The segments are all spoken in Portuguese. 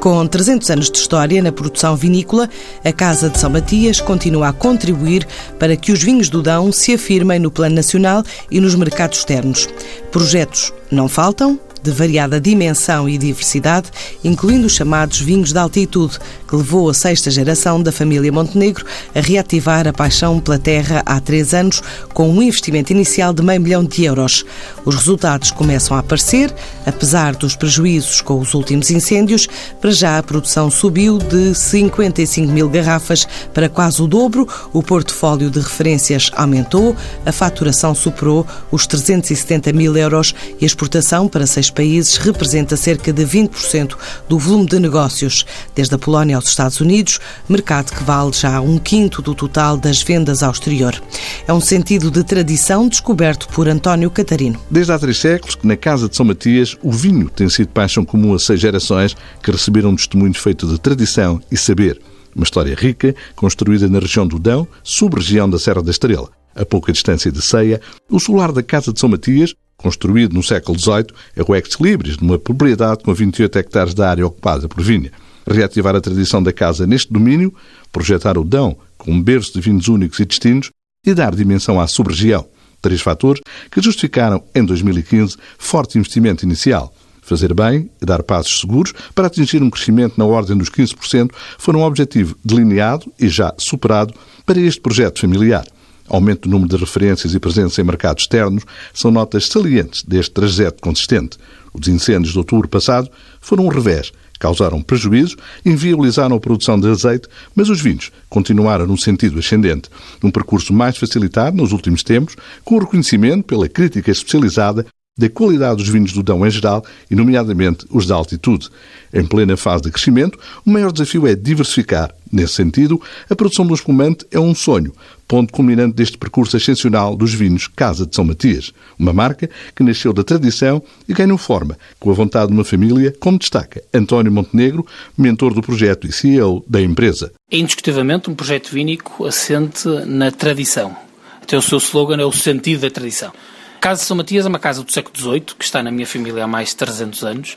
Com 300 anos de história na produção vinícola, a Casa de São Matias continua a contribuir para que os vinhos do Dão se afirmem no plano nacional e nos mercados externos. Projetos não faltam, de variada dimensão e diversidade, incluindo os chamados vinhos de altitude, que levou a sexta geração da família Montenegro a reativar a paixão pela terra há três anos, com um investimento inicial de meio milhão de euros. Os resultados começam a aparecer, apesar dos prejuízos com os últimos incêndios, para já a produção subiu de 55 mil garrafas para quase o dobro, o portfólio de referências aumentou, a faturação superou os 370 mil euros e a exportação para países representa cerca de 20% do volume de negócios, desde a Polónia aos Estados Unidos, mercado que vale já um quinto do total das vendas ao exterior. É um sentido de tradição descoberto por António Catarino. Desde há três séculos que na Casa de São Matias o vinho tem sido paixão comum a seis gerações que receberam um testemunho feito de tradição e saber. Uma história rica, construída na região do Dão, sub-região da Serra da Estrela. A pouca distância de Ceia, o solar da Casa de São Matias construído no século XVIII, é o ex libris, numa propriedade com 28 hectares de área ocupada por vinha. Reativar a tradição da casa neste domínio, projetar o Dão com um berço de vinhos únicos e distintos e dar dimensão à sub-região. Três fatores que justificaram, em 2015, forte investimento inicial. Fazer bem e dar passos seguros para atingir um crescimento na ordem dos 15% foram um objetivo delineado e já superado para este projeto familiar aumento do número de referências e presença em mercados externos são notas salientes deste trajeto consistente. Os incêndios de outubro passado foram um revés, causaram prejuízos, inviabilizaram a produção de azeite, mas os vinhos continuaram no sentido ascendente. Um percurso mais facilitado nos últimos tempos, com o reconhecimento pela crítica especializada da qualidade dos vinhos do Dão em geral e, nomeadamente, os de altitude. Em plena fase de crescimento, o maior desafio é diversificar. Nesse sentido, a produção do espumante é um sonho, ponto culminante deste percurso excepcional dos vinhos Casa de São Matias, uma marca que nasceu da tradição e ganhou forma com a vontade de uma família, como destaca António Montenegro, mentor do projeto e CEO da empresa. É indiscutivelmente um projeto vínico assente na tradição. Até o seu slogan é o sentido da tradição. Casa de São Matias é uma casa do século XVIII, que está na minha família há mais de 300 anos,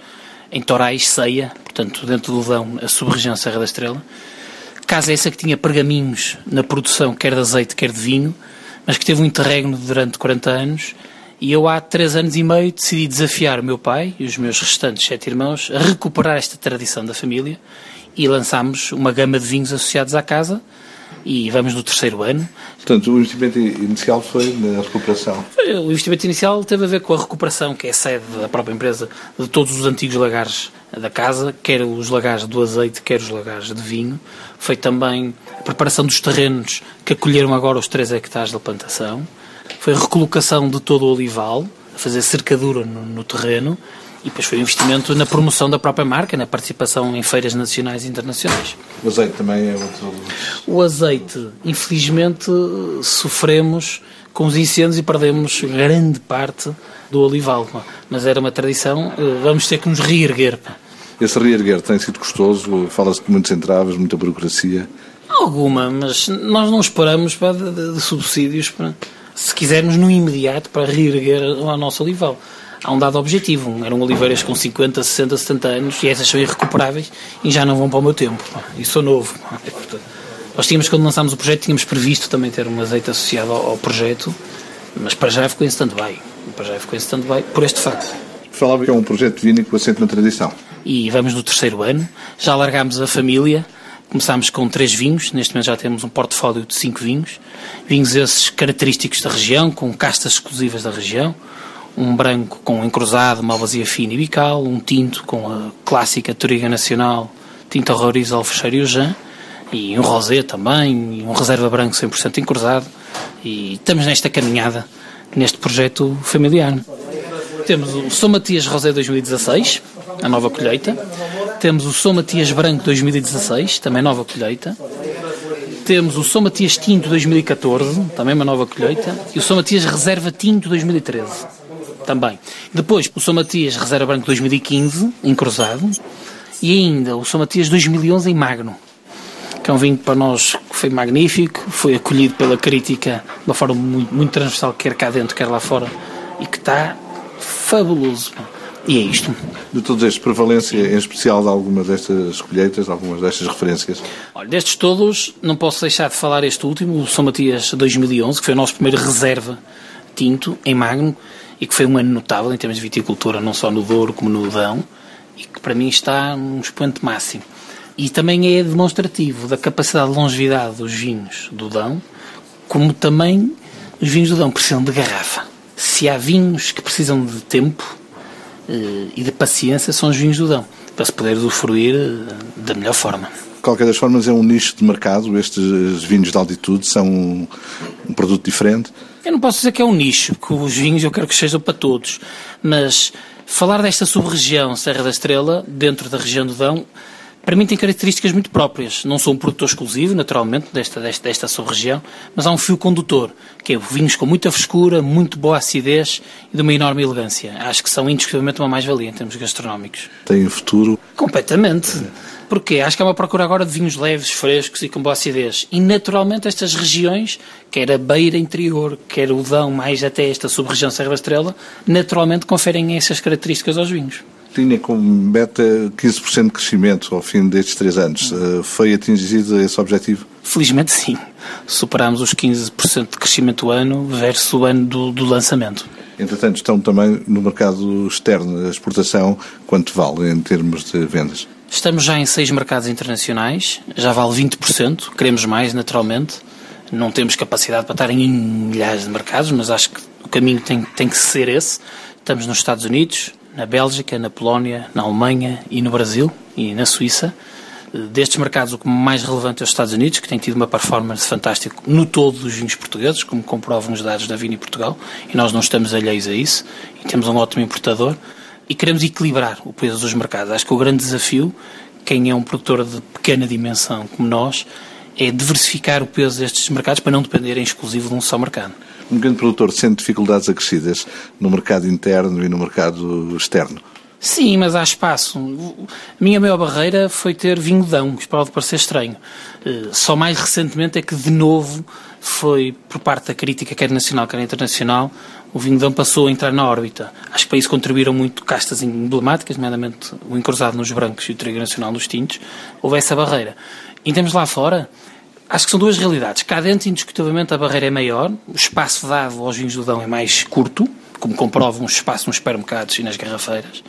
em Torais, Ceia, portanto, dentro do Dão, a sub-região Serra da Estrela. Casa essa que tinha pergaminhos na produção, quer de azeite, quer de vinho, mas que teve um interregno durante 40 anos. E eu, há três anos e meio, decidi desafiar o meu pai e os meus restantes sete irmãos a recuperar esta tradição da família e lançámos uma gama de vinhos associados à casa, e vamos no terceiro ano. Portanto, o investimento inicial foi na recuperação? O investimento inicial teve a ver com a recuperação, que é a sede da própria empresa, de todos os antigos lagares da casa, quer os lagares do azeite, quer os lagares de vinho. Foi também a preparação dos terrenos que acolheram agora os 3 hectares da plantação. Foi a recolocação de todo o olival, a fazer cercadura no, no terreno e depois foi um investimento na promoção da própria marca, na participação em feiras nacionais e internacionais. O azeite também é outro. O azeite, infelizmente, sofremos com os incêndios e perdemos grande parte do olival. Mas era uma tradição, eh, vamos ter que nos reerguer. Esse reerguer tem sido custoso, fala-se de muitos entraves, muita burocracia. Alguma, mas nós não esperamos para, de, de subsídios para, se quisermos no imediato para reerguer o nosso olival há um dado objetivo. Eram oliveiras com 50, 60, 70 anos e essas são irrecuperáveis e já não vão para o meu tempo. E sou novo. Nós tínhamos, quando lançámos o projeto, tínhamos previsto também ter um azeite associado ao, ao projeto, mas para já ficou em stand-by. Para já ficou em stand-by por este facto. Falava que é um projeto vínico assente na tradição. E vamos no terceiro ano. Já largámos a família. Começámos com três vinhos, neste momento já temos um portfólio de cinco vinhos. Vinhos esses característicos da região, com castas exclusivas da região um branco com encruzado, malvasia fina e bical, um tinto com a clássica Toriga Nacional, tinta horroriza Alfecheiro e o Jean, e um rosé também, e um reserva branco 100% encruzado, e estamos nesta caminhada, neste projeto familiar. Temos o São Matias Rosé 2016, a nova colheita. Temos o São Matias Branco 2016, também nova colheita. Temos o São Matias Tinto 2014, também uma nova colheita. E o São Matias Reserva Tinto 2013 também. Depois, o São Matias Reserva Branco 2015, em Cruzado, e ainda o São Matias 2011 em Magno, que é um vinho que para nós foi magnífico, foi acolhido pela crítica de uma forma muito, muito transversal, quer cá dentro, quer lá fora, e que está fabuloso. E é isto. De todos estes, prevalência em especial de algumas destas colheitas, de algumas destas referências? Olha, destes todos, não posso deixar de falar este último, o São Matias 2011, que foi o nosso primeiro reserva tinto em Magno e que foi um ano notável em termos de viticultura, não só no Douro como no Dão, e que para mim está num expoente máximo. E também é demonstrativo da capacidade de longevidade dos vinhos do Dão, como também os vinhos do Dão precisam de garrafa. Se há vinhos que precisam de tempo eh, e de paciência, são os vinhos do Dão, para se poder usufruir eh, da melhor forma. Qualquer das formas, é um nicho de mercado. Estes vinhos de altitude são um produto diferente. Eu não posso dizer que é um nicho, porque os vinhos eu quero que sejam para todos, mas falar desta sub-região Serra da Estrela, dentro da região do Dão, para mim tem características muito próprias. Não sou um produtor exclusivo, naturalmente, desta, desta, desta sub-região, mas há um fio condutor, que é vinhos com muita frescura, muito boa acidez e de uma enorme elegância. Acho que são indiscutivelmente uma mais-valia em termos gastronómicos. Tem futuro? Completamente. Porquê? Acho que há uma procura agora de vinhos leves, frescos e com boa acidez. E naturalmente estas regiões, quer a beira interior, quer o Dão, mais até esta sub-região Serra da Estrela, naturalmente conferem essas características aos vinhos tinha como meta 15% de crescimento ao fim destes três anos. Eh, foi atingido esse objetivo? Felizmente sim. Superámos os 15% de crescimento ano versus o ano do, do, lançamento. Entretanto, estão também no mercado externo. A exportação, quanto vale em termos de vendas? Estamos já em seis mercados internacionais, já vale 20%, queremos mais, naturalmente. Não temos capacidade para estar em milhares de mercados, mas acho que o caminho tem, tem que ser esse. Estamos nos Estados Unidos, na Bélgica, na Polónia, na Alemanha e no Brasil e na Suíça. Destes mercados, o mais relevante é os Estados Unidos, que tem tido uma performance fantástica no todo dos vinhos portugueses, como comprovam os dados da Vini Portugal, e nós não estamos alheios a isso, e temos um ótimo importador, e queremos equilibrar o peso dos mercados. Acho que o grande desafio, quem é um produtor de pequena dimensão como nós, é diversificar o peso destes mercados para não dependerem exclusivo de um só mercado um grande produtor sente dificuldades acrescidas no mercado interno e no mercado externo? Sim, mas há espaço. A minha maior barreira foi ter vinho Dão, que pode parecer estranho. Eh, só mais recentemente é que, de novo, foi por parte da crítica, quer nacional, quer internacional, o vinho Dão passou a entrar na órbita. Acho que para isso contribuíram muito castas emblemáticas, nomeadamente o encruzado nos brancos e o trigo nacional nos tintos. Houve essa barreira. Em termos lá fora, Acho que são duas realidades. Cá dentro, indiscutivelmente, a barreira é maior, o espaço dado aos vinhos do Dão é mais curto, como comprovam os espaços nos supermercados e nas garrafeiras.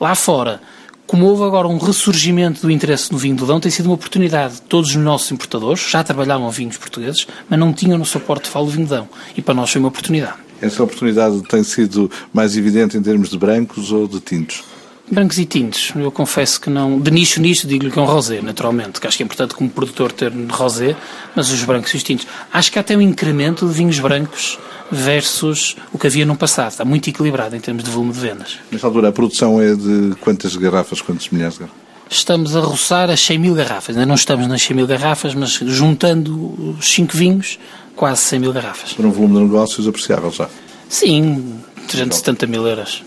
Lá fora, como houve agora um ressurgimento do interesse no vinho do Dão, tem sido uma oportunidade. Todos os nossos importadores já trabalhavam vinhos portugueses, mas não tinham no seu portfólio vinho Dão. E para nós foi uma oportunidade. Essa oportunidade tem sido mais evidente em termos de brancos ou de tintos? Brancos e tintos, eu confesso que não. De nicho nicho, digo-lhe que é um rosé, naturalmente, que acho que é importante como produtor ter rosé, mas os brancos e os tintos. Acho que há até um incremento de vinhos brancos versus o que havia no passado. Está muito equilibrado em termos de volume de vendas. Nesta altura, a produção é de quantas garrafas, quantos milhares de garrafas? Estamos a roçar as 100 mil garrafas. Ainda não estamos nas 100 mil garrafas, mas juntando os 5 vinhos, quase 100 mil garrafas. Para um volume de negócios apreciável já? Sim, 370 mil euros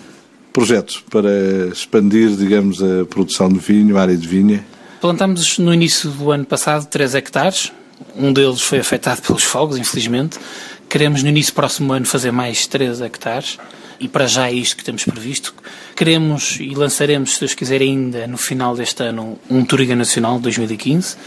projetos para expandir, digamos, a produção de vinho, a área de vinha? Plantámos no início do ano passado 3 hectares. Um deles foi afetado pelos fogos, infelizmente. Queremos no início do próximo ano fazer mais 3 hectares e para já é isto que temos previsto. Queremos e lançaremos, se Deus quiser, ainda no final deste ano, um Turiga Nacional 2015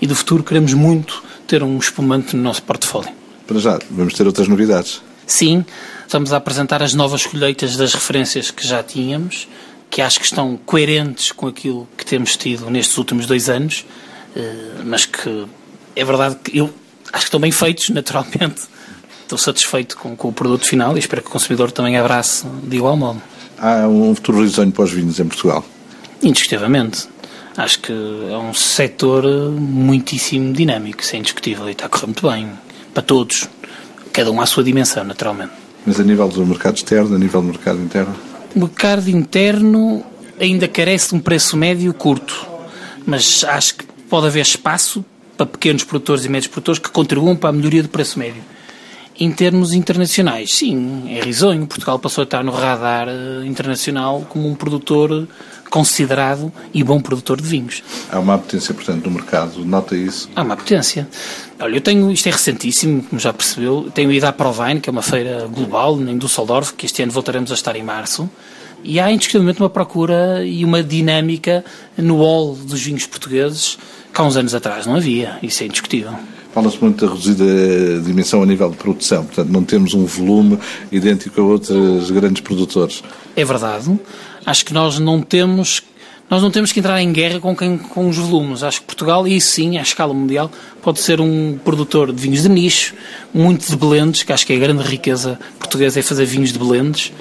e do futuro queremos muito ter um espumante no nosso portfólio. Para já, vamos ter outras novidades. Sim, estamos a apresentar as novas colheitas das referências que já tínhamos, que acho que estão coerentes com aquilo que temos tido nestes últimos dois anos, eh, mas que é verdade que eu acho que estão bem feitos, naturalmente. Estou satisfeito com, com o produto final e espero que o consumidor também abrace de igual modo. Há um futuro risonho para os vinhos em Portugal? Indiscutivelmente. Acho que é um setor muitíssimo dinâmico, isso é indiscutível e está a correr muito bem para todos cada um à sua dimensão, naturalmente. Mas a nível do mercado externo, a nível do mercado interno? O mercado interno ainda carece de um preço médio curto, mas acho que pode haver espaço para pequenos produtores e médios produtores que contribuam para a melhoria do preço médio. Em termos internacionais, sim, é risonho. Portugal passou a estar no radar eh, internacional como um produtor considerado e bom produtor de vinhos. Há uma apetência, portanto, no mercado, nota isso? Há uma apetência. Olha, eu tenho, isto é recentíssimo, como já percebeu, tenho ido à Provine, que é uma feira global em Düsseldorf, que este ano voltaremos a estar em março, E há indiscutivelmente uma procura e uma dinâmica no hall dos vinhos portugueses que há uns anos atrás não havia. Isso é indiscutível. Fala-se muito da reduzida dimensão a nível de produção, portanto, não temos um volume idêntico a outros grandes produtores. É verdade. Acho que nós não temos nós não temos que entrar em guerra com, quem, com os volumes. Acho que Portugal, e sim, à escala mundial, pode ser um produtor de vinhos de nicho, muito de blends, que acho que é a grande riqueza portuguesa é fazer vinhos de blends,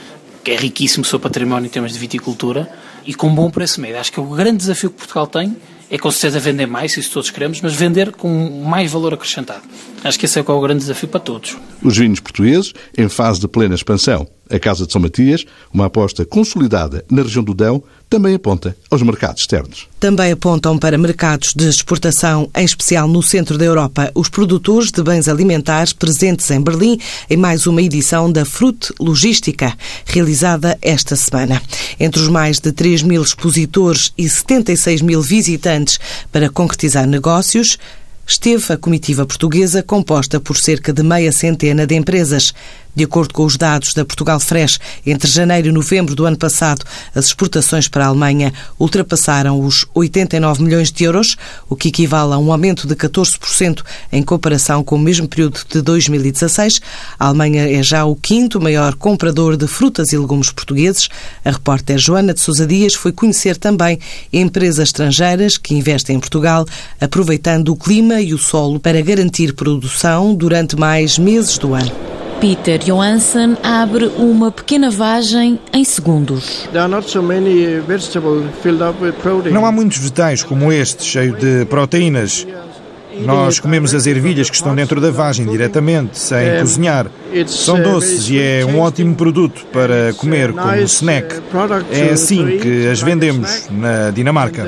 que é riquíssimo o seu património em termos de viticultura, e com bom preço médio. Acho que o grande desafio que Portugal tem é com certeza vender mais, isso todos queremos, mas vender com mais valor acrescentado. Acho que esse é, é o grande desafio para todos. Os vinhos portugueses, em fase de plena expansão. A Casa de São Matias, uma aposta consolidada na região do Dão, também aponta aos mercados externos. Também apontam para mercados de exportação, em especial no centro da Europa, os produtores de bens alimentares presentes em Berlim em mais uma edição da Fruit Logística, realizada esta semana. Entre os mais de 3 mil expositores e 76 mil visitantes para concretizar negócios, esteve a comitiva portuguesa composta por cerca de meia centena de empresas. De acordo com os dados da Portugal Fresh, entre janeiro e novembro do ano passado, as exportações para a Alemanha ultrapassaram os 89 milhões de euros, o que equivale a um aumento de 14% em comparação com o mesmo período de 2016. A Alemanha é já o quinto maior comprador de frutas e legumes portugueses. A repórter Joana de Sousa Dias foi conhecer também empresas estrangeiras que investem em Portugal, aproveitando o clima e o solo para garantir produção durante mais meses do ano. Peter Johansen abre uma pequena vagem em segundos. Não há muitos vegetais como este, cheio de proteínas. Nós comemos as ervilhas que estão dentro da vagem diretamente, sem cozinhar. São doces e é um ótimo produto para comer como snack. É assim que as vendemos na Dinamarca.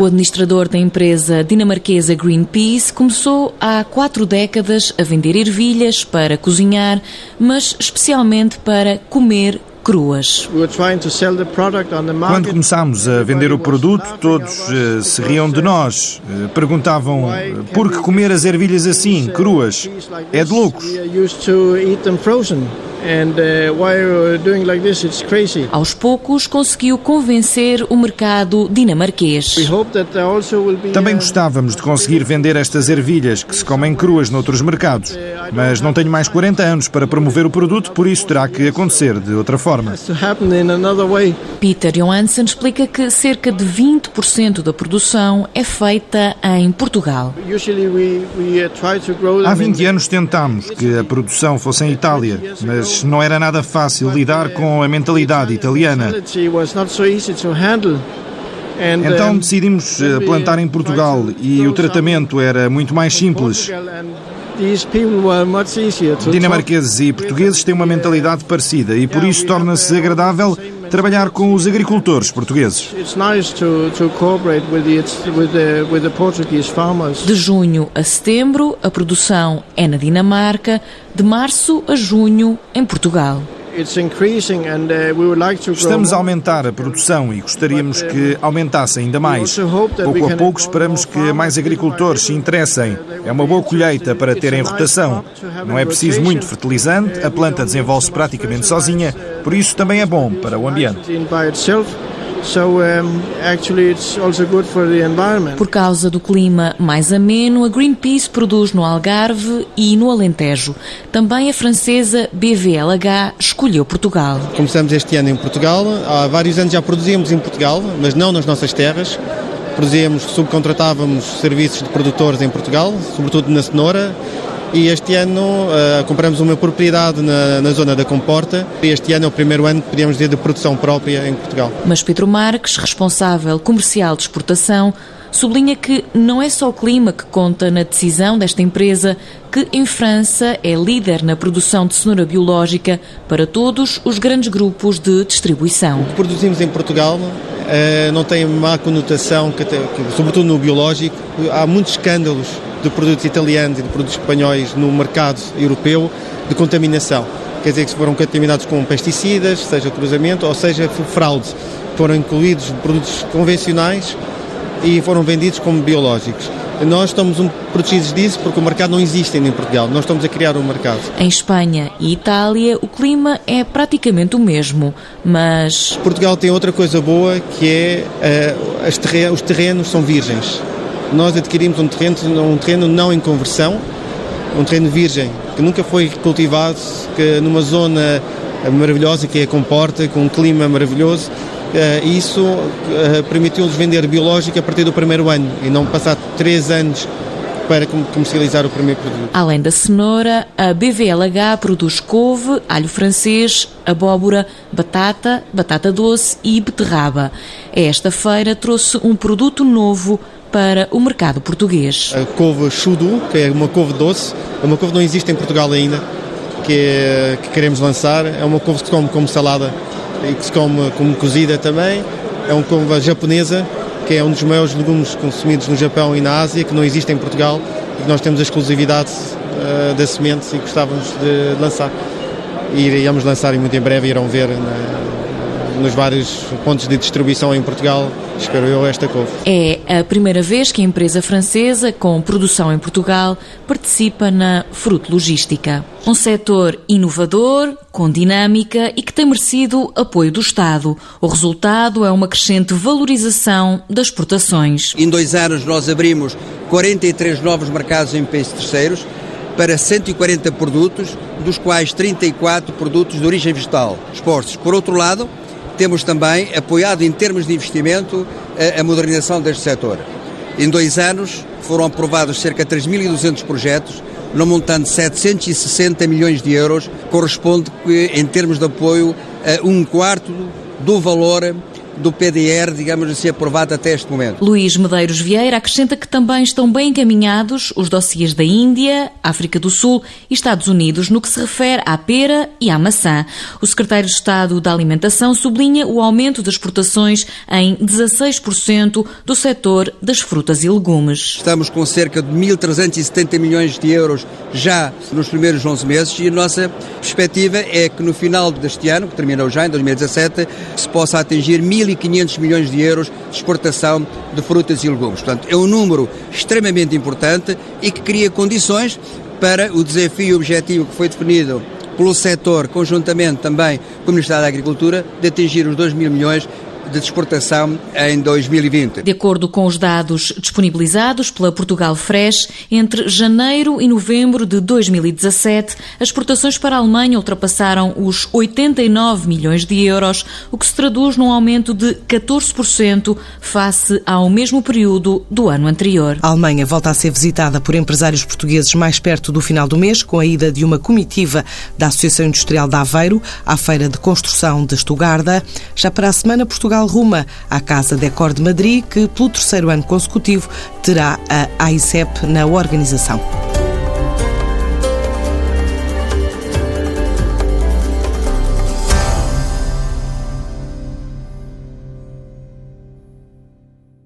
O administrador da empresa dinamarquesa Greenpeace começou há quatro décadas a vender ervilhas para cozinhar, mas especialmente para comer cruas. Quando começámos a vender o produto, todos uh, se riam de nós. Uh, perguntavam por que comer as ervilhas assim, cruas? É de loucos. Aos poucos conseguiu convencer o mercado dinamarquês. Também gostávamos de conseguir vender estas ervilhas que se comem cruas noutros mercados, mas não tenho mais 40 anos para promover o produto, por isso terá que acontecer de outra forma. Peter Johansen explica que cerca de 20% da produção é feita em Portugal. Há 20 anos tentámos que a produção fosse em Itália, mas não era nada fácil lidar com a mentalidade italiana. Então decidimos eh, plantar em Portugal e o tratamento era muito mais simples. Dinamarqueses e portugueses têm uma mentalidade parecida e por isso torna-se agradável trabalhar com os agricultores portugueses. De junho a setembro, a produção é na Dinamarca, de março a junho, em Portugal. Uh, Estamos a aumentar a produção e gostaríamos que aumentasse ainda mais. Pouco a pouco esperamos que mais agricultores se interessem. É uma boa colheita para terem rotação. Não é preciso muito fertilizante, a planta desenvolve-se praticamente sozinha, por isso também é bom para o ambiente. Por causa do clima mais ameno, a Greenpeace produz no Algarve e no Alentejo. Também a francesa BVLH escolheu Portugal. Começamos este ano em Portugal. Há vários anos já produzíamos em Portugal, mas não nas nossas terras. Produzíamos, subcontratávamos serviços de produtores em Portugal, sobretudo na cenoura e este ano uh, compramos uma propriedade na, na, zona da Comporta e este ano é o primeiro ano que podemos dizer de produção própria em Portugal. Mas Pedro Marques, responsável comercial de exportação, sublinha que não é só o clima que conta na decisão desta empresa, que em França é líder na produção de cenoura biológica para todos os grandes grupos de distribuição. O que produzimos em Portugal uh, não tem má conotação, sobretudo no biológico. Há muitos escândalos de produtos italianos e de produtos espanhóis no mercado europeu de contaminação. Quer dizer que foram contaminados com pesticidas, seja cruzamento ou seja fraude. Foram incluídos produtos convencionais e foram vendidos como biológicos. Nós estamos um, protegidos disso porque o mercado não existe ainda em Portugal. Nós estamos a criar um mercado. Em Espanha e Itália, o clima é praticamente o mesmo, mas. Portugal tem outra coisa boa que é uh, terrenos, os terrenos são virgens. Nós adquirimos um terreno, um terreno não em conversão, um terreno virgem, que nunca foi cultivado, que numa zona maravilhosa que é a Comporta, com um clima maravilhoso, Uh, isso uh, permitiu-lhes vender biológico a partir do primeiro ano e não passar três anos para comercializar o primeiro produto. Além da cenoura, a BVLH produz couve, alho francês, abóbora, batata, batata doce e beterraba. Esta feira trouxe um produto novo para o mercado português. A couve chudu, que é uma couve doce, é uma couve que não existe em Portugal ainda, que, é, que queremos lançar. É uma couve que se come como salada e que se come como cozida também. É uma couve japonesa, que é um dos maiores legumes consumidos no Japão e na Ásia, que não existe em Portugal e que nós temos a exclusividade uh, da semente e gostávamos de lançar. E iríamos lançar e muito em breve irão ver na, nos vários pontos de distribuição em Portugal espero eu, esta couve. É a primeira vez que a empresa francesa, com produção em Portugal, participa na fruto logística. Um setor inovador, com dinâmica e que tem merecido apoio do Estado. O resultado é uma crescente valorização das exportações. Em dois anos nós abrimos 43 novos mercados em países terceiros para 140 produtos, dos quais 34 produtos de origem vegetal expostos. Por outro lado, temos também apoiado em termos de investimento a, a modernização deste setor. Em dois anos foram aprovados cerca de 3.200 projetos, no montante de 760 milhões de euros, corresponde em termos de apoio a um quarto do valor do PDR, digamos assim, aprovado até este momento. Luís Medeiros Vieira acrescenta que também estão bem encaminhados os dossiês da Índia, África do Sul e Estados Unidos no que se refere à pera e à maçã. O secretário de Estado da Alimentação sublinha o aumento das exportações em 16% do setor das frutas e legumes. Estamos com cerca de 1.370 milhões de euros já nos primeiros 11 meses e a nossa perspectiva é que no final deste ano, que terminou já em 2017, se possa atingir 1.000 1.500 milhões de euros de exportação de frutas e legumes. Portanto, é um número extremamente importante e que cria condições para o desafio objetivo que foi definido pelo setor, conjuntamente também com o Ministério da Agricultura, de atingir os 2 mil milhões de exportação em 2020. De acordo com os dados disponibilizados pela Portugal Fresh, entre janeiro e novembro de 2017, as exportações para a Alemanha ultrapassaram os 89 milhões de euros, o que se traduz num aumento de 14% face ao mesmo período do ano anterior. A Alemanha volta a ser visitada por empresários portugueses mais perto do final do mês, com a ida de uma comitiva da Associação Industrial de Aveiro à Feira de Construção de Estugarda. Já para a semana, Portugal Portugal ruma à Casa Decor de Madrid, que pelo terceiro ano consecutivo terá a AICEP na organização.